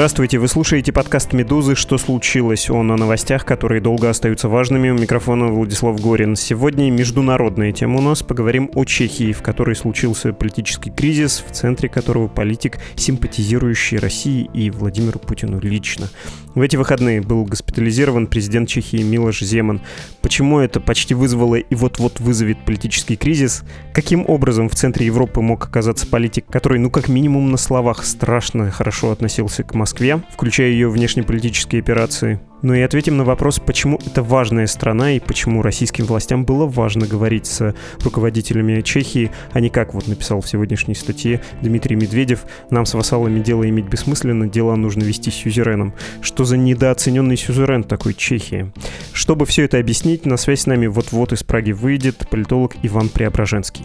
Здравствуйте, вы слушаете подкаст «Медузы. Что случилось?» Он о новостях, которые долго остаются важными. У микрофона Владислав Горин. Сегодня международная тема у нас. Поговорим о Чехии, в которой случился политический кризис, в центре которого политик, симпатизирующий России и Владимиру Путину лично. В эти выходные был госпитализирован президент Чехии Милош Земан. Почему это почти вызвало и вот-вот вызовет политический кризис? Каким образом в центре Европы мог оказаться политик, который, ну как минимум на словах, страшно хорошо относился к Москве, включая ее внешнеполитические операции? Ну и ответим на вопрос, почему это важная страна и почему российским властям было важно говорить с руководителями Чехии, а не как вот написал в сегодняшней статье Дмитрий Медведев, нам с вассалами дело иметь бессмысленно, дела нужно вести с сюзереном. Что за недооцененный сюзерен такой Чехии? Чтобы все это объяснить, на связь с нами вот-вот из Праги выйдет политолог Иван Преображенский.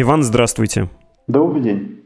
Иван, здравствуйте. Добрый день.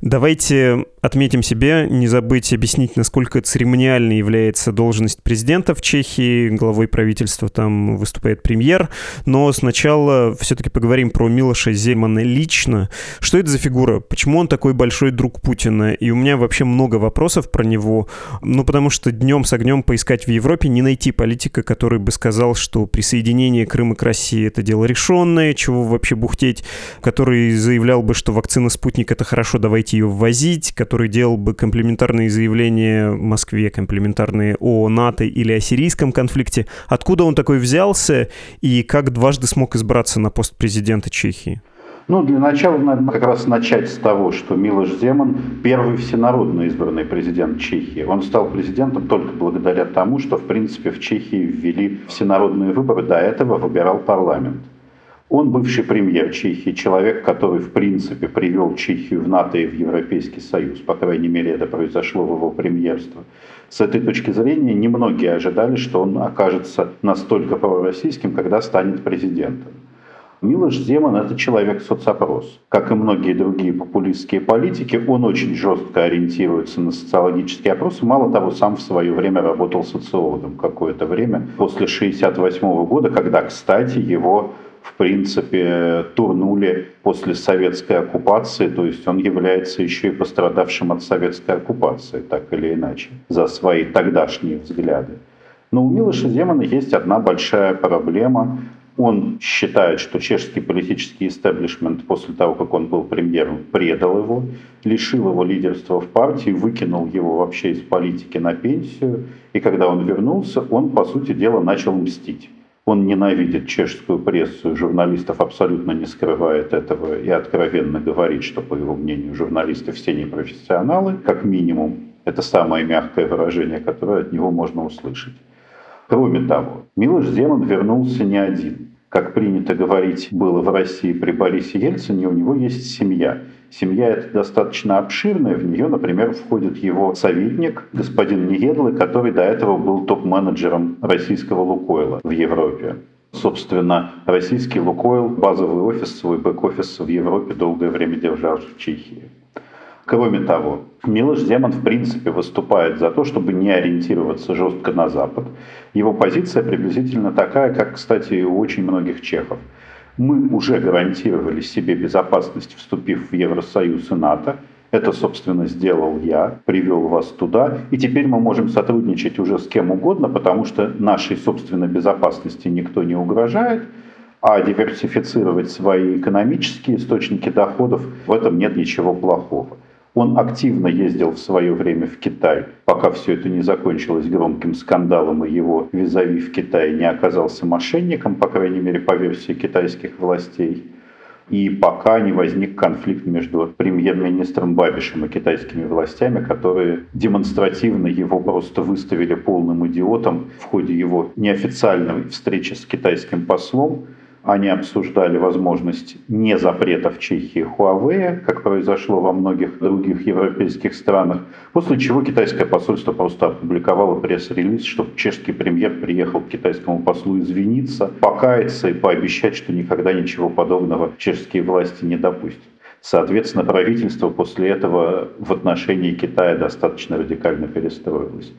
Давайте отметим себе, не забыть объяснить, насколько церемониальной является должность президента в Чехии. Главой правительства там выступает премьер. Но сначала все-таки поговорим про Милоша Земана лично. Что это за фигура? Почему он такой большой друг Путина? И у меня вообще много вопросов про него. Ну, потому что днем с огнем поискать в Европе не найти политика, который бы сказал, что присоединение Крыма к России — это дело решенное, чего вообще бухтеть, который заявлял бы, что вакцина «Спутник» — это хорошо, давайте ее ввозить, который делал бы комплементарные заявления Москве, комплементарные о НАТО или о сирийском конфликте. Откуда он такой взялся и как дважды смог избраться на пост президента Чехии? Ну, для начала надо как раз начать с того, что Милош Земан первый всенародно избранный президент Чехии. Он стал президентом только благодаря тому, что, в принципе, в Чехии ввели всенародные выборы. До этого выбирал парламент. Он бывший премьер Чехии, человек, который, в принципе, привел Чехию в НАТО и в Европейский Союз. По крайней мере, это произошло в его премьерство. С этой точки зрения, немногие ожидали, что он окажется настолько пророссийским, когда станет президентом. Милош Земан – это человек-соцопрос. Как и многие другие популистские политики, он очень жестко ориентируется на социологические опросы. Мало того, сам в свое время работал социологом какое-то время, после 1968 года, когда, кстати, его в принципе, турнули после советской оккупации, то есть он является еще и пострадавшим от советской оккупации, так или иначе, за свои тогдашние взгляды. Но у Милоша Земана есть одна большая проблема. Он считает, что чешский политический истеблишмент после того, как он был премьером, предал его, лишил его лидерства в партии, выкинул его вообще из политики на пенсию. И когда он вернулся, он, по сути дела, начал мстить. Он ненавидит чешскую прессу, журналистов абсолютно не скрывает этого и откровенно говорит, что, по его мнению, журналисты все непрофессионалы, как минимум. Это самое мягкое выражение, которое от него можно услышать. Кроме того, Милош Земан вернулся не один. Как принято говорить было в России при Борисе Ельцине, у него есть семья. Семья эта достаточно обширная, в нее, например, входит его советник, господин Ниедлы, который до этого был топ-менеджером российского Лукойла в Европе. Собственно, российский Лукойл, базовый офис, свой бэк-офис в Европе долгое время держал в Чехии. Кроме того, Милош Земан в принципе выступает за то, чтобы не ориентироваться жестко на Запад. Его позиция приблизительно такая, как, кстати, и у очень многих чехов – мы уже гарантировали себе безопасность, вступив в Евросоюз и НАТО. Это, собственно, сделал я, привел вас туда. И теперь мы можем сотрудничать уже с кем угодно, потому что нашей собственной безопасности никто не угрожает. А диверсифицировать свои экономические источники доходов, в этом нет ничего плохого. Он активно ездил в свое время в Китай, пока все это не закончилось громким скандалом, и его визави в Китае не оказался мошенником, по крайней мере, по версии китайских властей. и пока не возник конфликт между премьер-министром Бабишем и китайскими властями, которые демонстративно его просто выставили полным идиотом в ходе его неофициальной встречи с китайским послом, они обсуждали возможность не запрета в Чехии Huawei, как произошло во многих других европейских странах, после чего китайское посольство просто опубликовало пресс-релиз, что чешский премьер приехал к китайскому послу извиниться, покаяться и пообещать, что никогда ничего подобного чешские власти не допустят. Соответственно, правительство после этого в отношении Китая достаточно радикально перестроилось.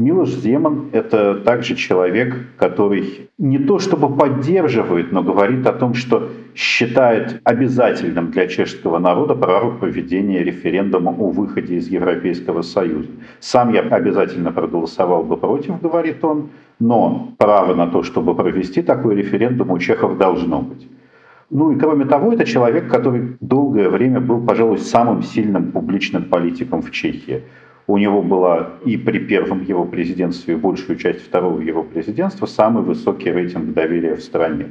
Милош Земан – это также человек, который не то чтобы поддерживает, но говорит о том, что считает обязательным для чешского народа право проведения референдума о выходе из Европейского Союза. Сам я обязательно проголосовал бы против, говорит он, но право на то, чтобы провести такой референдум у чехов должно быть. Ну и кроме того, это человек, который долгое время был, пожалуй, самым сильным публичным политиком в Чехии. У него была и при первом его президентстве, и большую часть второго его президентства самый высокий рейтинг доверия в стране.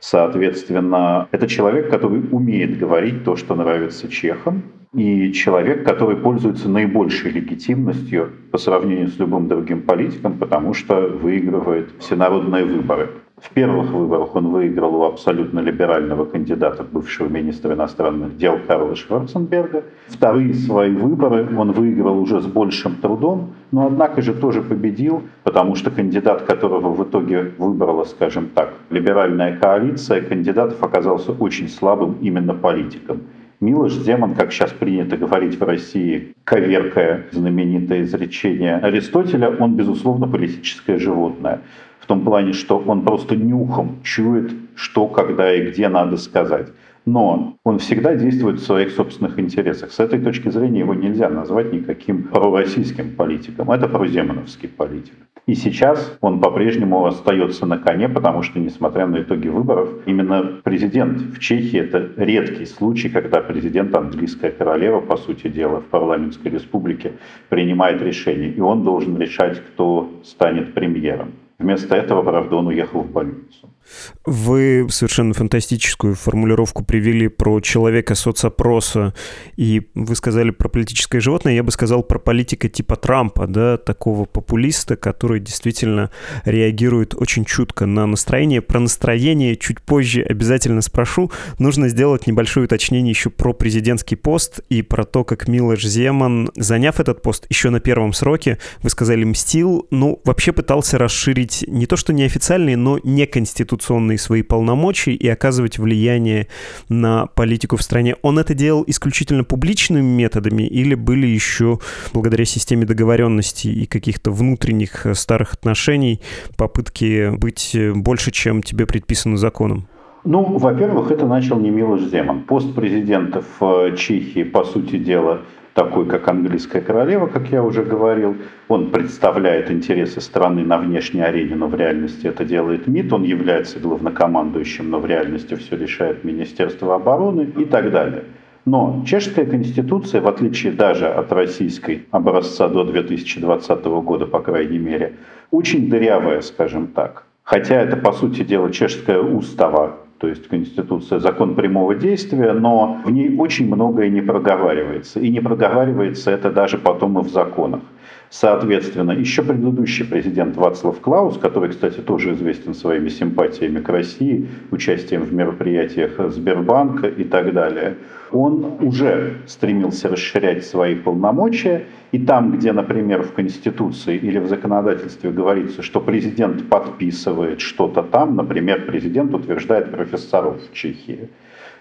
Соответственно, это человек, который умеет говорить то, что нравится чехам, и человек, который пользуется наибольшей легитимностью по сравнению с любым другим политиком, потому что выигрывает всенародные выборы. В первых выборах он выиграл у абсолютно либерального кандидата, бывшего министра иностранных дел Карла Шварценберга. Вторые свои выборы он выиграл уже с большим трудом, но однако же тоже победил, потому что кандидат, которого в итоге выбрала, скажем так, либеральная коалиция, кандидатов оказался очень слабым именно политиком. Милош Земан, как сейчас принято говорить в России, коверкая знаменитое изречение Аристотеля, он, безусловно, политическое животное в том плане, что он просто нюхом чует, что, когда и где надо сказать. Но он всегда действует в своих собственных интересах. С этой точки зрения его нельзя назвать никаким пророссийским политиком. Это проземановский политик. И сейчас он по-прежнему остается на коне, потому что, несмотря на итоги выборов, именно президент в Чехии – это редкий случай, когда президент, английская королева, по сути дела, в парламентской республике принимает решение. И он должен решать, кто станет премьером. Вместо этого, правда, он уехал в больницу. Вы совершенно фантастическую формулировку привели про человека соцопроса, и вы сказали про политическое животное, я бы сказал про политика типа Трампа, да, такого популиста, который действительно реагирует очень чутко на настроение. Про настроение чуть позже обязательно спрошу. Нужно сделать небольшое уточнение еще про президентский пост и про то, как Милош Земан, заняв этот пост еще на первом сроке, вы сказали, мстил, ну, вообще пытался расширить не то что неофициальные, но не конституционные свои полномочия и оказывать влияние на политику в стране. Он это делал исключительно публичными методами или были еще, благодаря системе договоренностей и каких-то внутренних э, старых отношений, попытки быть э, больше, чем тебе предписано законом? Ну, во-первых, это начал не Милош Земан. Пост президента в э, Чехии, по сути дела, такой, как английская королева, как я уже говорил. Он представляет интересы страны на внешней арене, но в реальности это делает МИД. Он является главнокомандующим, но в реальности все решает Министерство обороны и так далее. Но чешская конституция, в отличие даже от российской образца до 2020 года, по крайней мере, очень дырявая, скажем так. Хотя это, по сути дела, чешская устава, то есть Конституция закон прямого действия, но в ней очень многое не проговаривается. И не проговаривается это даже потом и в законах. Соответственно, еще предыдущий президент Вацлав Клаус, который, кстати, тоже известен своими симпатиями к России, участием в мероприятиях Сбербанка и так далее, он уже стремился расширять свои полномочия. И там, где, например, в Конституции или в законодательстве говорится, что президент подписывает что-то там, например, президент утверждает профессоров в Чехии,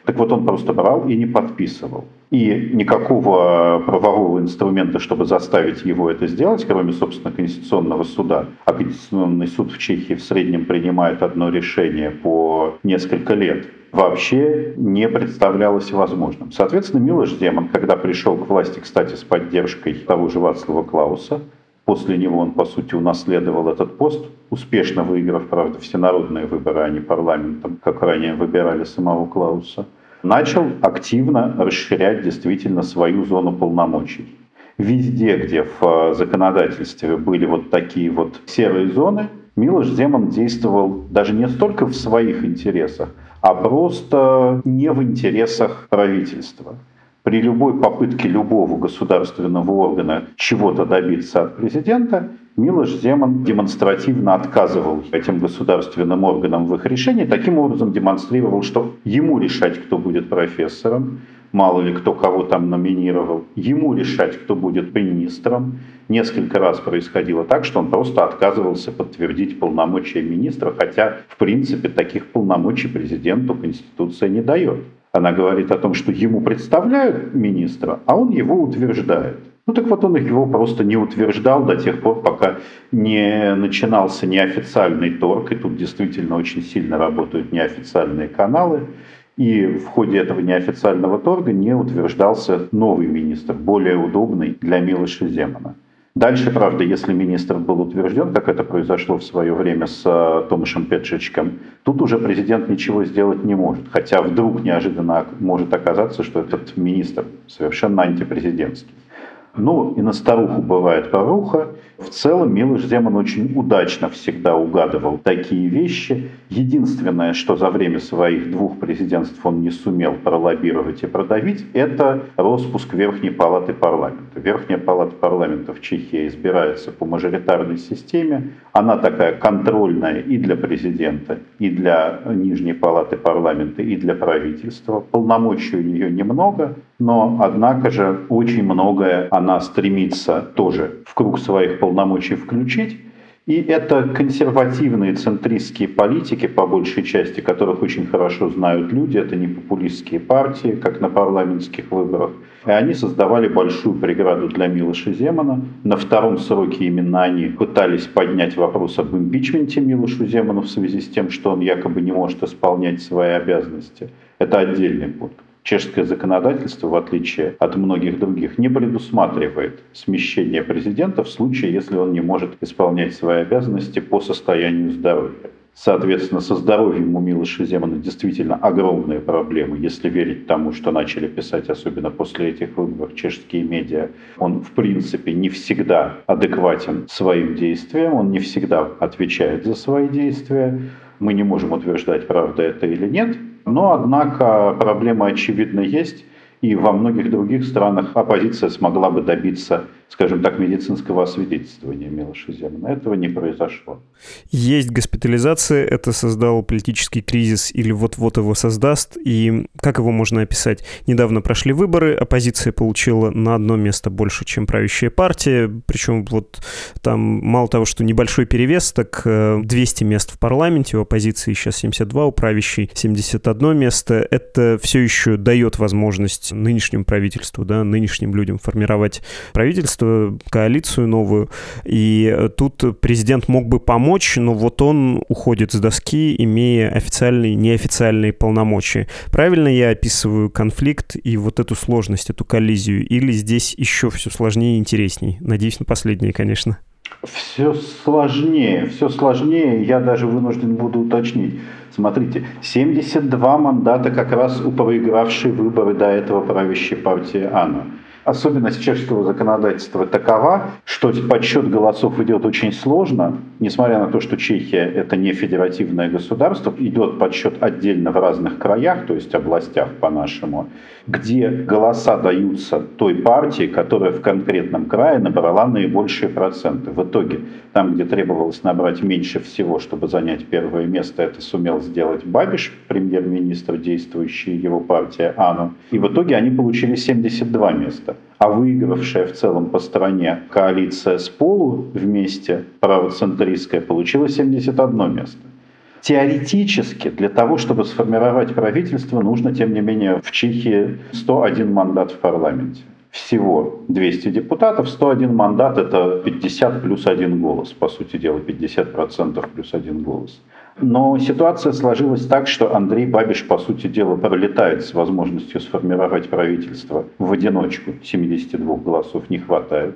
так вот он просто брал и не подписывал. И никакого правового инструмента, чтобы заставить его это сделать, кроме, собственно, Конституционного суда. А Конституционный суд в Чехии в среднем принимает одно решение по несколько лет вообще не представлялось возможным. Соответственно, Милош Земан, когда пришел к власти, кстати, с поддержкой того же Вацлава Клауса, После него он, по сути, унаследовал этот пост, успешно выиграв, правда, всенародные выборы, а не парламентом, как ранее выбирали самого Клауса. Начал активно расширять действительно свою зону полномочий. Везде, где в э, законодательстве были вот такие вот серые зоны, Милош Земан действовал даже не столько в своих интересах, а просто не в интересах правительства. При любой попытке любого государственного органа чего-то добиться от президента, Милош Земан демонстративно отказывал этим государственным органам в их решении, таким образом демонстрировал, что ему решать, кто будет профессором, мало ли кто кого там номинировал, ему решать, кто будет министром. Несколько раз происходило так, что он просто отказывался подтвердить полномочия министра, хотя, в принципе, таких полномочий президенту Конституция не дает. Она говорит о том, что ему представляют министра, а он его утверждает. Ну так вот он его просто не утверждал до тех пор, пока не начинался неофициальный торг, и тут действительно очень сильно работают неофициальные каналы. И в ходе этого неофициального торга не утверждался новый министр, более удобный для Милоша Земана. Дальше, правда, если министр был утвержден, как это произошло в свое время с э, Томашем Петшичком, тут уже президент ничего сделать не может. Хотя вдруг неожиданно может оказаться, что этот министр совершенно антипрезидентский. Ну, и на старуху бывает поруха. В целом Милош Земан очень удачно всегда угадывал такие вещи. Единственное, что за время своих двух президентств он не сумел пролоббировать и продавить, это распуск Верхней Палаты Парламента. Верхняя Палата Парламента в Чехии избирается по мажоритарной системе. Она такая контрольная и для президента, и для Нижней Палаты Парламента, и для правительства. Полномочий у нее немного, но, однако же, очень многое она стремится тоже в круг своих полномочий включить. И это консервативные центристские политики, по большей части, которых очень хорошо знают люди. Это не популистские партии, как на парламентских выборах. И они создавали большую преграду для Милоша Земана. На втором сроке именно они пытались поднять вопрос об импичменте Милошу Земану в связи с тем, что он якобы не может исполнять свои обязанности. Это отдельный пункт. Чешское законодательство, в отличие от многих других, не предусматривает смещение президента в случае, если он не может исполнять свои обязанности по состоянию здоровья. Соответственно, со здоровьем у Милоша Земана действительно огромные проблемы, если верить тому, что начали писать, особенно после этих выборов, чешские медиа. Он, в принципе, не всегда адекватен своим действиям, он не всегда отвечает за свои действия. Мы не можем утверждать, правда это или нет, но, однако, проблема очевидно есть, и во многих других странах оппозиция смогла бы добиться скажем так, медицинского освидетельствования Милоша Земана. Этого не произошло. Есть госпитализация, это создал политический кризис или вот-вот его создаст, и как его можно описать? Недавно прошли выборы, оппозиция получила на одно место больше, чем правящая партия, причем вот там мало того, что небольшой перевес, так 200 э, мест в парламенте, у оппозиции сейчас 72, у правящей 71 место. Это все еще дает возможность нынешнему правительству, да, нынешним людям формировать правительство, коалицию новую, и тут президент мог бы помочь, но вот он уходит с доски, имея официальные неофициальные полномочия. Правильно я описываю конфликт и вот эту сложность, эту коллизию, или здесь еще все сложнее и интересней? Надеюсь на последнее, конечно. Все сложнее, все сложнее, я даже вынужден буду уточнить. Смотрите, 72 мандата как раз у проигравшей выборы до этого правящей партии АНА. Особенность чешского законодательства такова, что подсчет голосов идет очень сложно, несмотря на то, что Чехия это не федеративное государство, идет подсчет отдельно в разных краях, то есть областях по-нашему, где голоса даются той партии, которая в конкретном крае набрала наибольшие проценты. В итоге, там, где требовалось набрать меньше всего, чтобы занять первое место, это сумел сделать Бабиш, премьер-министр, действующий его партия АНУ. И в итоге они получили 72 места а выигравшая в целом по стране коалиция с Полу вместе, правоцентристская, получила 71 место. Теоретически для того, чтобы сформировать правительство, нужно, тем не менее, в Чехии 101 мандат в парламенте. Всего 200 депутатов, 101 мандат – это 50 плюс один голос, по сути дела, 50% плюс один голос. Но ситуация сложилась так, что Андрей Бабиш, по сути дела, пролетает с возможностью сформировать правительство в одиночку. 72 голосов не хватает.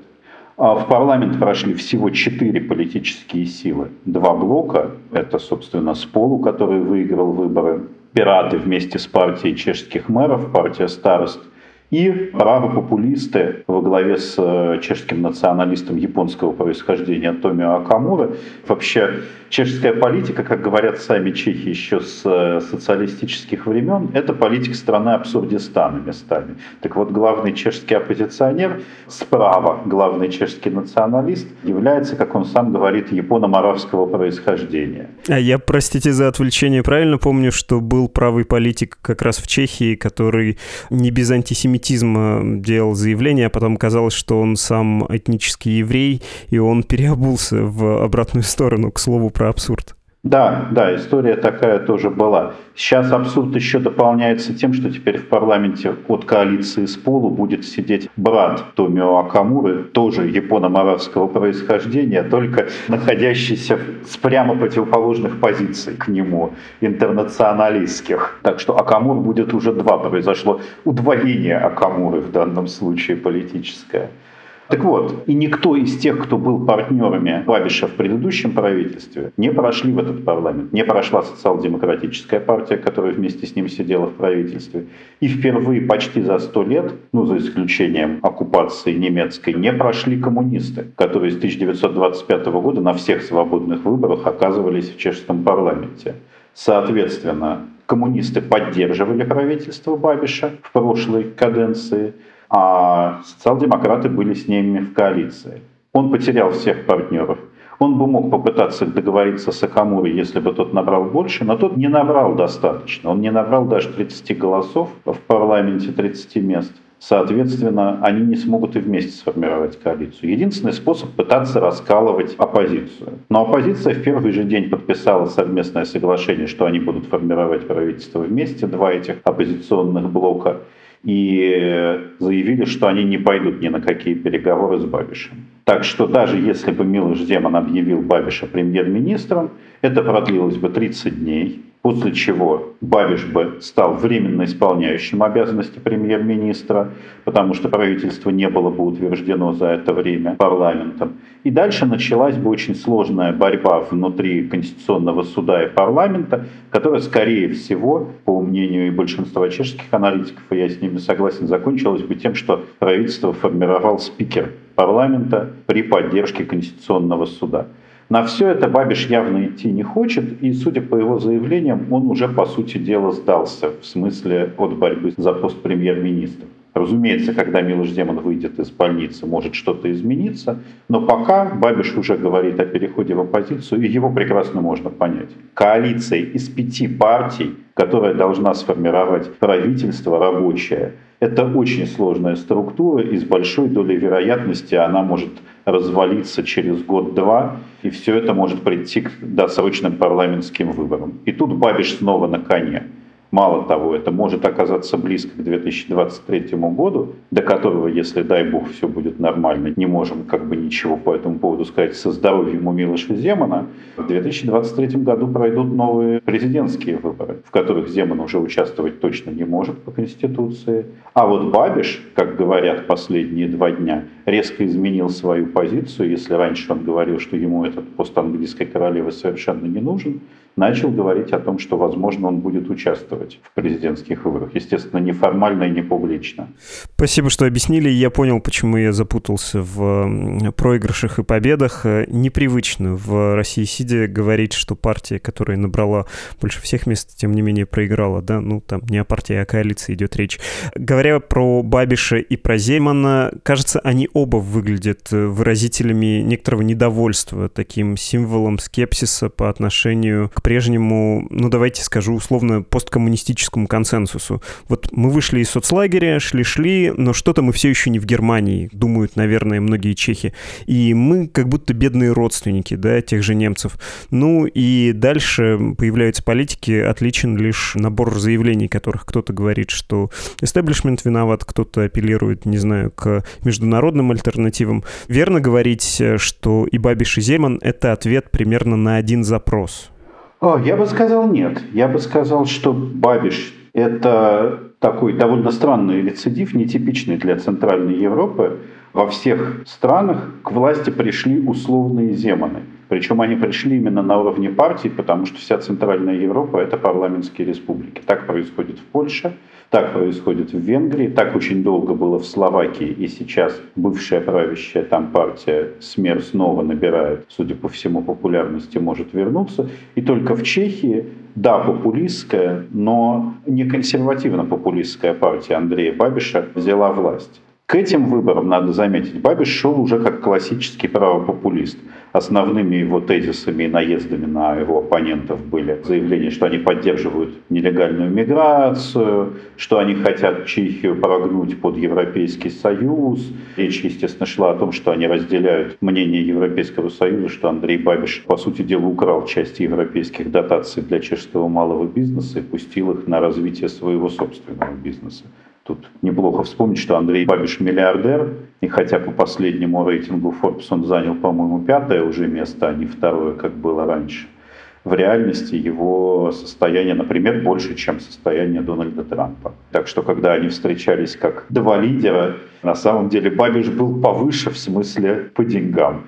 А в парламент прошли всего четыре политические силы. Два блока, это, собственно, Сполу, который выиграл выборы, Пираты вместе с партией чешских мэров, партия Старост И правопопулисты во главе с э, чешским националистом японского происхождения Томио Акамура. Вообще чешская политика, как говорят сами чехи еще с э, социалистических времен, это политика страны Абсурдистана местами. Так вот, главный чешский оппозиционер справа, главный чешский националист, является, как он сам говорит, японо-моравского происхождения. А я, простите за отвлечение, правильно помню, что был правый политик как раз в Чехии, который не без антисемитизма антисемитизма делал заявление, а потом казалось, что он сам этнический еврей, и он переобулся в обратную сторону, к слову про абсурд. Да, да, история такая тоже была. Сейчас абсурд еще дополняется тем, что теперь в парламенте от коалиции с полу будет сидеть брат Томио Акамуры, тоже японо-моравского происхождения, только находящийся с прямо противоположных позиций к нему, интернационалистских. Так что Акамур будет уже два. Произошло удвоение Акамуры в данном случае политическое. Так вот, и никто из тех, кто был партнерами Бабиша в предыдущем правительстве, не прошли в этот парламент. Не прошла социал-демократическая партия, которая вместе с ним сидела в правительстве. И впервые почти за сто лет, ну за исключением оккупации немецкой, не прошли коммунисты, которые с 1925 года на всех свободных выборах оказывались в чешском парламенте. Соответственно, коммунисты поддерживали правительство Бабиша в прошлой каденции – а социал-демократы были с ними в коалиции. Он потерял всех партнеров. Он бы мог попытаться договориться с Акамурой, если бы тот набрал больше, но тот не набрал достаточно. Он не набрал даже 30 голосов в парламенте, 30 мест. Соответственно, они не смогут и вместе сформировать коалицию. Единственный способ пытаться раскалывать оппозицию. Но оппозиция в первый же день подписала совместное соглашение, что они будут формировать правительство вместе, два этих оппозиционных блока и заявили, что они не пойдут ни на какие переговоры с Бабишем. Так что даже если бы Милош Земан объявил Бабиша премьер-министром, это продлилось бы 30 дней, после чего Бабиш бы стал временно исполняющим обязанности премьер-министра, потому что правительство не было бы утверждено за это время парламентом. И дальше началась бы очень сложная борьба внутри Конституционного суда и парламента, которая, скорее всего, по мнению и большинства чешских аналитиков, и я с ними согласен, закончилась бы тем, что правительство формировал спикер парламента при поддержке Конституционного суда. На все это Бабиш явно идти не хочет, и, судя по его заявлениям, он уже, по сути дела, сдался в смысле от борьбы за пост премьер-министра. Разумеется, когда Милош Демон выйдет из больницы, может что-то измениться, но пока Бабиш уже говорит о переходе в оппозицию, и его прекрасно можно понять. Коалиция из пяти партий, которая должна сформировать правительство рабочее, это очень сложная структура, и с большой долей вероятности она может развалиться через год-два, и все это может прийти к досрочным парламентским выборам. И тут Бабиш снова на коне. Мало того, это может оказаться близко к 2023 году, до которого, если, дай бог, все будет нормально, не можем как бы ничего по этому поводу сказать со здоровьем у Милоша Земана, в 2023 году пройдут новые президентские выборы, в которых Земан уже участвовать точно не может по Конституции. А вот Бабиш, как говорят последние два дня, резко изменил свою позицию. Если раньше он говорил, что ему этот пост английской королевы совершенно не нужен, начал говорить о том, что, возможно, он будет участвовать в президентских выборах. Естественно, неформально и не публично. Спасибо, что объяснили. Я понял, почему я запутался в проигрышах и победах. Непривычно в России сидя говорить, что партия, которая набрала больше всех мест, тем не менее проиграла. Да? Ну, там не о партии, а о коалиции идет речь. Говоря про Бабиша и про Зеймана, кажется, они оба выглядят выразителями некоторого недовольства, таким символом скепсиса по отношению к прежнему, ну давайте скажу условно, посткоммунистическому консенсусу. Вот мы вышли из соцлагеря, шли-шли, но что-то мы все еще не в Германии, думают, наверное, многие чехи. И мы как будто бедные родственники, да, тех же немцев. Ну и дальше появляются политики, отличен лишь набор заявлений, которых кто-то говорит, что истеблишмент виноват, кто-то апеллирует, не знаю, к международным альтернативам. Верно говорить, что и Бабиш, и Земан — это ответ примерно на один запрос. О, я бы сказал нет. Я бы сказал, что Бабиш – это такой довольно странный рецидив, нетипичный для Центральной Европы. Во всех странах к власти пришли условные земаны. Причем они пришли именно на уровне партии, потому что вся Центральная Европа – это парламентские республики. Так происходит в Польше, так происходит в Венгрии, так очень долго было в Словакии, и сейчас бывшая правящая там партия СМЕР снова набирает, судя по всему, популярности, может вернуться. И только в Чехии, да, популистская, но не консервативно-популистская партия Андрея Бабиша взяла власть. К этим выборам, надо заметить, Бабиш шел уже как классический правопопулист. Основными его тезисами и наездами на его оппонентов были заявления, что они поддерживают нелегальную миграцию, что они хотят Чехию прогнуть под Европейский Союз. Речь, естественно, шла о том, что они разделяют мнение Европейского Союза, что Андрей Бабиш, по сути дела, украл часть европейских дотаций для чешского малого бизнеса и пустил их на развитие своего собственного бизнеса. Тут неплохо вспомнить, что Андрей Бабиш миллиардер, и хотя по последнему рейтингу Forbes он занял, по-моему, пятое уже место, а не второе, как было раньше, в реальности его состояние, например, больше, чем состояние Дональда Трампа. Так что, когда они встречались как два лидера, на самом деле Бабиш был повыше в смысле по деньгам.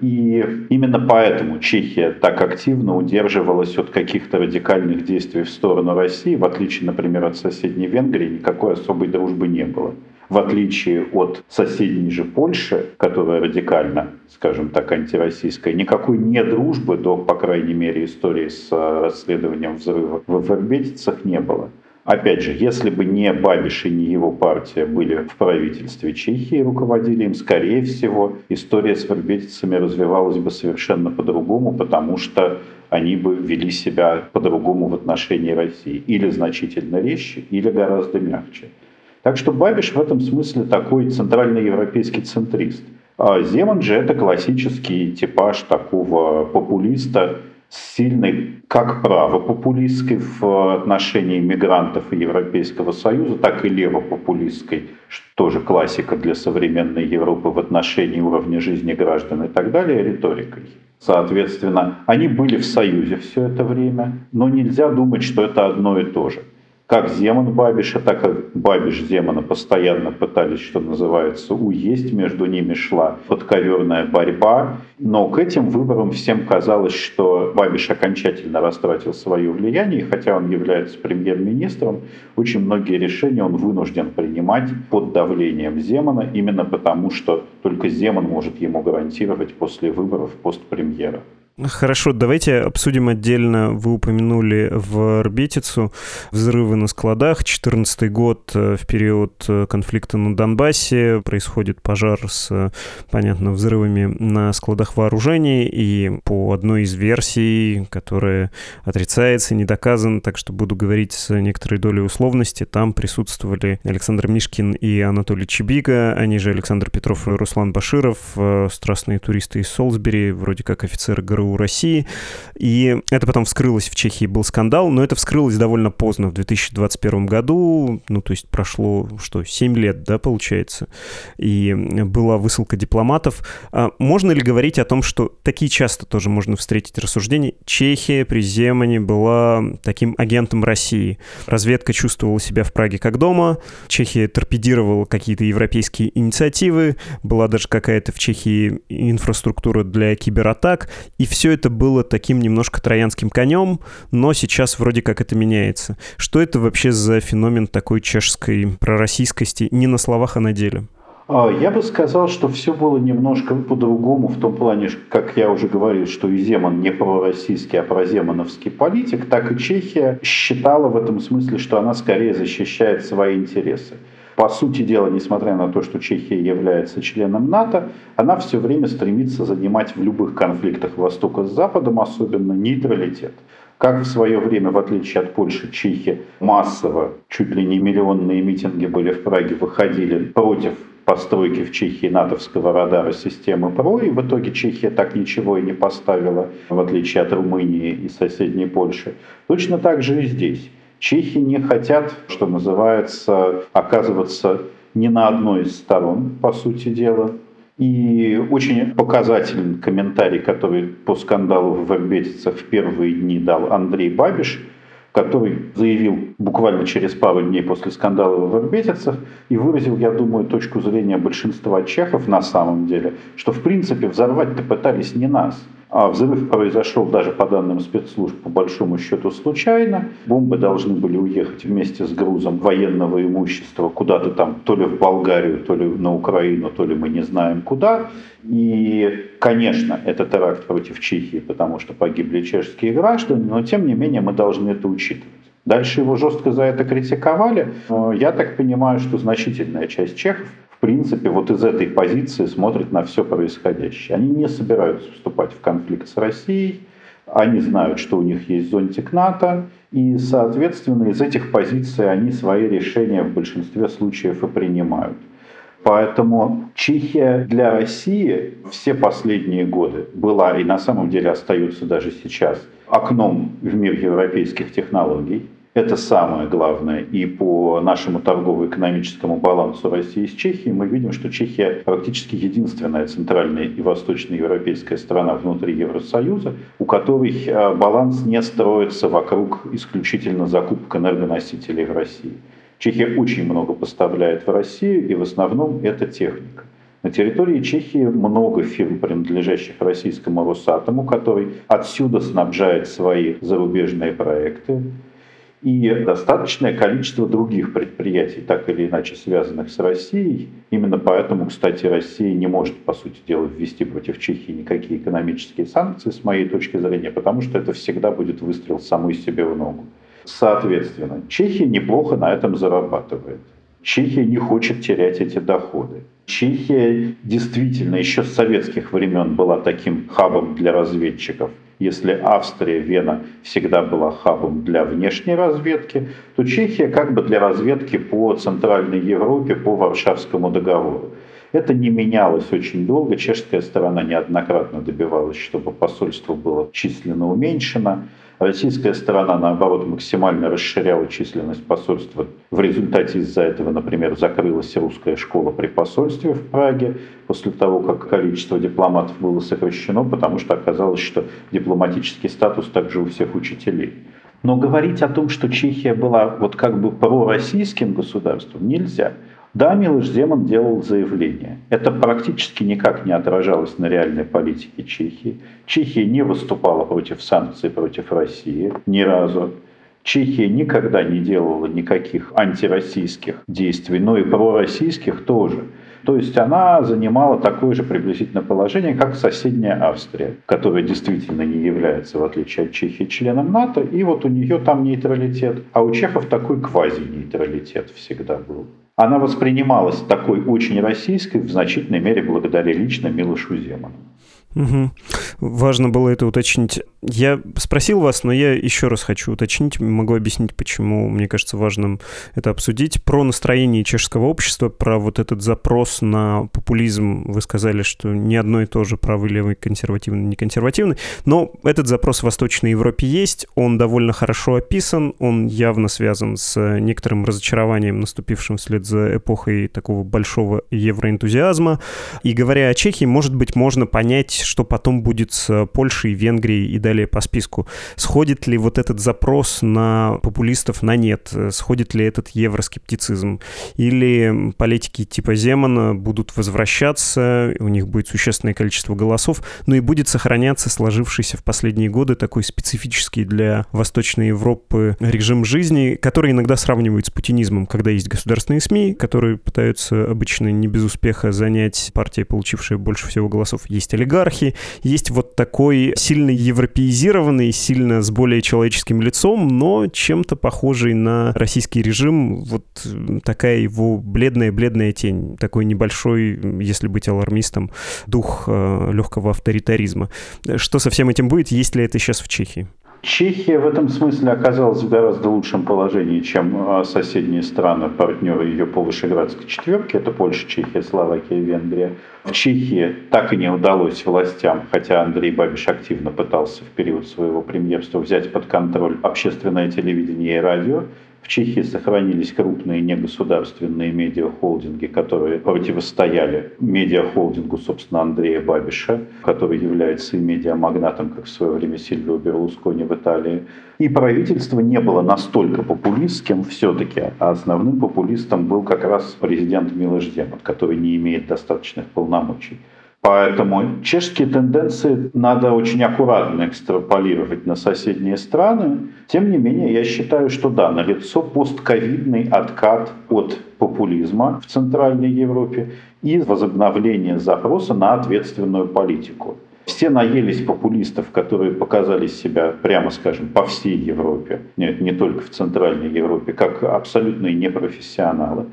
И именно поэтому Чехия так активно удерживалась от каких-то радикальных действий в сторону России, в отличие, например, от соседней Венгрии, никакой особой дружбы не было. В отличие от соседней же Польши, которая радикально, скажем так, антироссийская, никакой не дружбы до, по крайней мере, истории с расследованием взрыва в Вербетицах не было. Опять же, если бы не Бабиш и не его партия были в правительстве Чехии, руководили им, скорее всего, история с вербетицами развивалась бы совершенно по-другому, потому что они бы вели себя по-другому в отношении России. Или значительно резче, или гораздо мягче. Так что Бабиш в этом смысле такой центральноевропейский центрист. А Земан же это классический типаж такого популиста, сильной как правопопулистской в отношении мигрантов и Европейского Союза, так и левопопулистской, что тоже классика для современной Европы в отношении уровня жизни граждан и так далее, риторикой. Соответственно, они были в Союзе все это время, но нельзя думать, что это одно и то же как Земан Бабиша, так и Бабиш Земана постоянно пытались, что называется, уесть. Между ними шла подковерная борьба. Но к этим выборам всем казалось, что Бабиш окончательно растратил свое влияние. И хотя он является премьер-министром, очень многие решения он вынужден принимать под давлением Земана, именно потому, что только Земан может ему гарантировать после выборов пост премьера. Хорошо, давайте обсудим отдельно. Вы упомянули в Арбетицу взрывы на складах. 14 год э, в период э, конфликта на Донбассе происходит пожар с, понятно, взрывами на складах вооружений. И по одной из версий, которая отрицается, не доказана, так что буду говорить с некоторой долей условности, там присутствовали Александр Мишкин и Анатолий Чебига, они же Александр Петров и Руслан Баширов, э, страстные туристы из Солсбери, вроде как офицеры ГРУ у России. И это потом вскрылось в Чехии, был скандал, но это вскрылось довольно поздно, в 2021 году, ну, то есть прошло, что, 7 лет, да, получается, и была высылка дипломатов. А можно ли говорить о том, что такие часто тоже можно встретить рассуждения? Чехия при Земане была таким агентом России. Разведка чувствовала себя в Праге как дома, Чехия торпедировала какие-то европейские инициативы, была даже какая-то в Чехии инфраструктура для кибератак, и все это было таким немножко троянским конем, но сейчас вроде как это меняется. Что это вообще за феномен такой чешской пророссийскости не на словах, а на деле? А, я бы сказал, что все было немножко по-другому в том плане, как я уже говорил, что и Земан не пророссийский, а проземановский политик, так и Чехия считала в этом смысле, что она скорее защищает свои интересы. По сути дела, несмотря на то, что Чехия является членом НАТО, она все время стремится занимать в любых конфликтах Востока с Западом, особенно нейтралитет. Как в свое время, в отличие от Польши, чехи массово, чуть ли не миллионные митинги были в Праге, выходили против постройки в Чехии натовского радара системы ПРО, и в итоге Чехия так ничего и не поставила, в отличие от Румынии и соседней Польши. Точно так же и здесь. Чехи не хотят, что называется, оказываться ни на одной из сторон, по сути дела. И очень показательный комментарий, который по скандалу в Вербетицах в первые дни дал Андрей Бабиш, который заявил буквально через пару дней после скандала в Вербетицах и выразил, я думаю, точку зрения большинства чехов на самом деле, что в принципе взорвать-то пытались не нас, А взрыв произошел даже по данным спецслужб, по большому счету, случайно. Бомбы должны были уехать вместе с грузом военного имущества куда-то там, то ли в Болгарию, то ли на Украину, то ли мы не знаем куда. И, конечно, это теракт против Чехии, потому что погибли чешские граждане, но тем не менее мы должны это учитывать. Дальше его жестко за это критиковали. Но я так понимаю, что значительная часть чехов принципе, вот из этой позиции смотрят на все происходящее. Они не собираются вступать в конфликт с Россией, они знают, что у них есть зонтик НАТО, и, соответственно, из этих позиций они свои решения в большинстве случаев и принимают. Поэтому Чехия для России все последние годы была и на самом деле остается даже сейчас окном в мир европейских технологий. Это самое главное. И по нашему торгово-экономическому балансу России с Чехией мы видим, что Чехия практически единственная центральная и восточноевропейская страна внутри Евросоюза, у которой э, баланс не строится вокруг исключительно закупок энергоносителей в России. Чехия очень много поставляет в Россию, и в основном это техника. На территории Чехии много фирм, принадлежащих российскому Росатому, который отсюда снабжает свои зарубежные проекты и достаточное количество других предприятий, так или иначе связанных с Россией. Именно поэтому, кстати, Россия не может, по сути дела, ввести против Чехии никакие экономические санкции, с моей точки зрения, потому что это всегда будет выстрел самой себе в ногу. Соответственно, Чехия неплохо на этом зарабатывает. Чехия не хочет терять эти доходы. Чехия действительно еще с советских времен была таким хабом для разведчиков – если Австрия, Вена всегда была хабом для внешней разведки, то Чехия как бы для разведки по Центральной Европе, по Варшавскому договору. Это не менялось очень долго. Чешская сторона неоднократно добивалась, чтобы посольство было численно уменьшено. Российская сторона, наоборот, максимально расширяла численность посольства. В результате из-за этого, например, закрылась русская школа при посольстве в Праге после того, как количество дипломатов было сокращено, потому что оказалось, что дипломатический статус также у всех учителей. Но говорить о том, что Чехия была вот как бы пророссийским государством, нельзя. Да, Милош Земан делал заявление. Это практически никак не отражалось на реальной политике Чехии. Чехия не выступала против санкций против России ни разу. Чехия никогда не делала никаких антироссийских действий, но и пророссийских тоже. То есть она занимала такое же приблизительно положение, как соседняя Австрия, которая действительно не является, в отличие от Чехии, членом НАТО, и вот у нее там нейтралитет, а у чехов такой квази-нейтралитет всегда был она воспринималась такой очень российской в значительной мере благодаря лично Милошу Земану. Угу. Важно было это уточнить. Я спросил вас, но я еще раз хочу уточнить, могу объяснить, почему мне кажется важным это обсудить. Про настроение чешского общества, про вот этот запрос на популизм. Вы сказали, что не одно и то же правый, левый, консервативный, не консервативный. Но этот запрос в Восточной Европе есть, он довольно хорошо описан, он явно связан с некоторым разочарованием, наступившим вслед за эпохой такого большого евроэнтузиазма. И говоря о Чехии, может быть, можно понять, что потом будет с Польшей, Венгрией и далее по списку. Сходит ли вот этот запрос на популистов на нет? Сходит ли этот евроскептицизм? Или политики типа Земана будут возвращаться, у них будет существенное количество голосов, но и будет сохраняться сложившийся в последние годы такой специфический для Восточной Европы режим жизни, который иногда сравнивают с путинизмом, когда есть государственные СМИ, которые пытаются обычно не без успеха занять партия, получившая больше всего голосов. Есть олигархи, монархии есть вот такой сильно европеизированный, сильно с более человеческим лицом, но чем-то похожий на российский режим, вот такая его бледная-бледная тень, такой небольшой, если быть алармистом, дух э, легкого авторитаризма. Что со всем этим будет, есть ли это сейчас в Чехии? Чехия в этом смысле оказалась в гораздо лучшем положении, чем а, соседние страны, партнеры ее по Вышеградской четверке, это Польша, Чехия, Словакия, Венгрия. В Чехии так и не удалось властям, хотя Андрей Бабиш активно пытался в период своего премьерства взять под контроль общественное телевидение и радио, в Чехии сохранились крупные негосударственные медиахолдинги, которые противостояли медиахолдингу, собственно, Андрея Бабиша, который является и медиамагнатом, как в свое время Сильвио Берлускони в Италии. И правительство не было настолько популистским все-таки, а основным популистом был как раз президент Милош Земан, который не имеет достаточных полномочий. Поэтому чешские тенденции надо очень аккуратно экстраполировать на соседние страны. Тем не менее, я считаю, что да, налицо постковидный откат от популизма в Центральной Европе и возобновление запроса на ответственную политику. Все наелись популистов, которые показали себя, прямо скажем, по всей Европе, нет, не только в Центральной Европе, как абсолютные непрофессионалы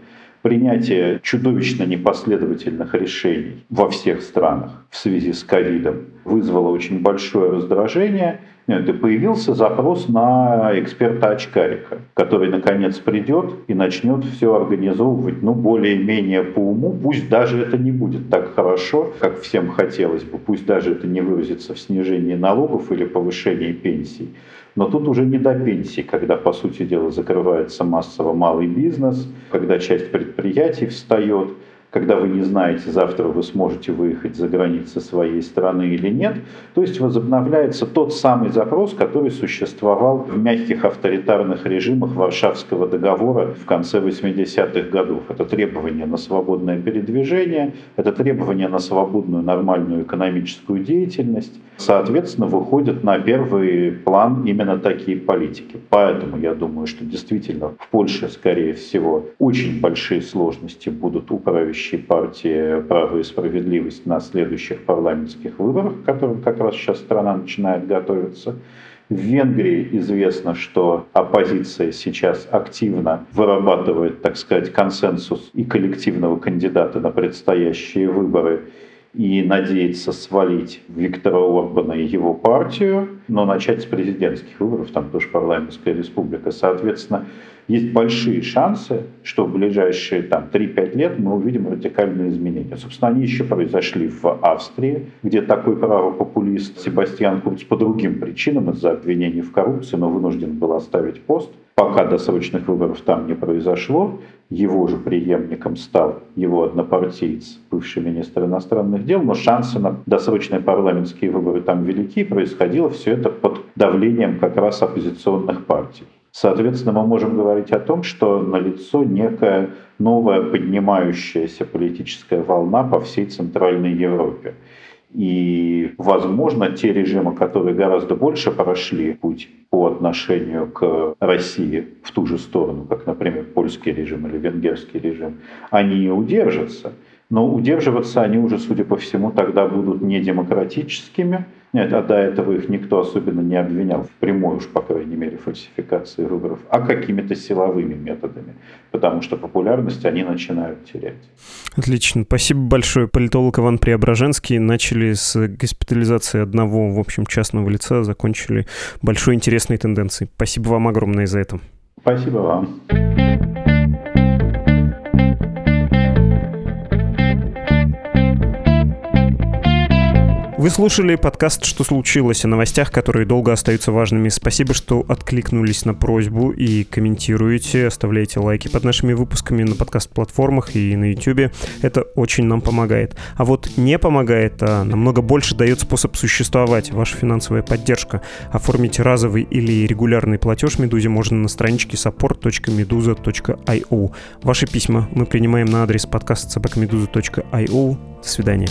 принятие чудовищно непоследовательных решений во всех странах в связи с ковидом вызвало очень большое раздражение. Это появился запрос на эксперта Очкарика, который наконец придет и начнет все организовывать, ну, более-менее по уму. Пусть даже это не будет так хорошо, как всем хотелось бы. Пусть даже это не выразится в снижении налогов или повышении пенсий. Но тут уже не до пенсии, когда, по сути дела, закрывается массово малый бизнес, когда часть предприятий встает – когда вы не знаете, завтра вы сможете выехать за границы своей страны или нет. То есть возобновляется тот самый запрос, который существовал в мягких авторитарных режимах Варшавского договора в конце 80-х годов. Это требование на свободное передвижение, это требование на свободную нормальную экономическую деятельность. Соответственно, выходят на первый план именно такие политики. Поэтому я думаю, что действительно в Польше, скорее всего, очень большие сложности будут у правящей партии «Право и справедливость» на следующих парламентских выборах, к которым как раз сейчас страна начинает готовиться. В Венгрии известно, что оппозиция сейчас активно вырабатывает, так сказать, консенсус и коллективного кандидата на предстоящие выборы и надеется свалить Виктора Орбана и его партию, но начать с президентских выборов, там тоже парламентская республика. Соответственно, есть большие шансы, что в ближайшие там, 3-5 лет мы увидим радикальные изменения. Собственно, они еще произошли в Австрии, где такой правопопулист Себастьян Курц по другим причинам из-за обвинений в коррупции, но вынужден был оставить пост. Пока досрочных выборов там не произошло, его же преемником стал его однопартиец, бывший министр иностранных дел, но шансы на досрочные парламентские выборы там велики, происходило все это под давлением как раз оппозиционных партий. Соответственно, мы можем говорить о том, что налицо некая новая поднимающаяся политическая волна по всей Центральной Европе. И, возможно, те режимы, которые гораздо больше прошли путь по отношению к России в ту же сторону, как, например, польский режим или венгерский режим, они удержатся. Но удерживаться они уже, судя по всему, тогда будут не демократическими, нет, а до этого их никто особенно не обвинял, в прямой уж, по крайней мере, фальсификации выборов, а какими-то силовыми методами, потому что популярность они начинают терять. Отлично. Спасибо большое. Политолог Иван Преображенский. Начали с госпитализации одного, в общем, частного лица, закончили большой интересной тенденцией. Спасибо вам огромное за это. Спасибо вам. Вы слушали подкаст «Что случилось?» о новостях, которые долго остаются важными. Спасибо, что откликнулись на просьбу и комментируете, оставляете лайки под нашими выпусками на подкаст-платформах и на YouTube. Это очень нам помогает. А вот не помогает, а намного больше дает способ существовать ваша финансовая поддержка. Оформить разовый или регулярный платеж Медузе можно на страничке support.meduza.io. Ваши письма мы принимаем на адрес подкаст собакамедуза.io. До свидания.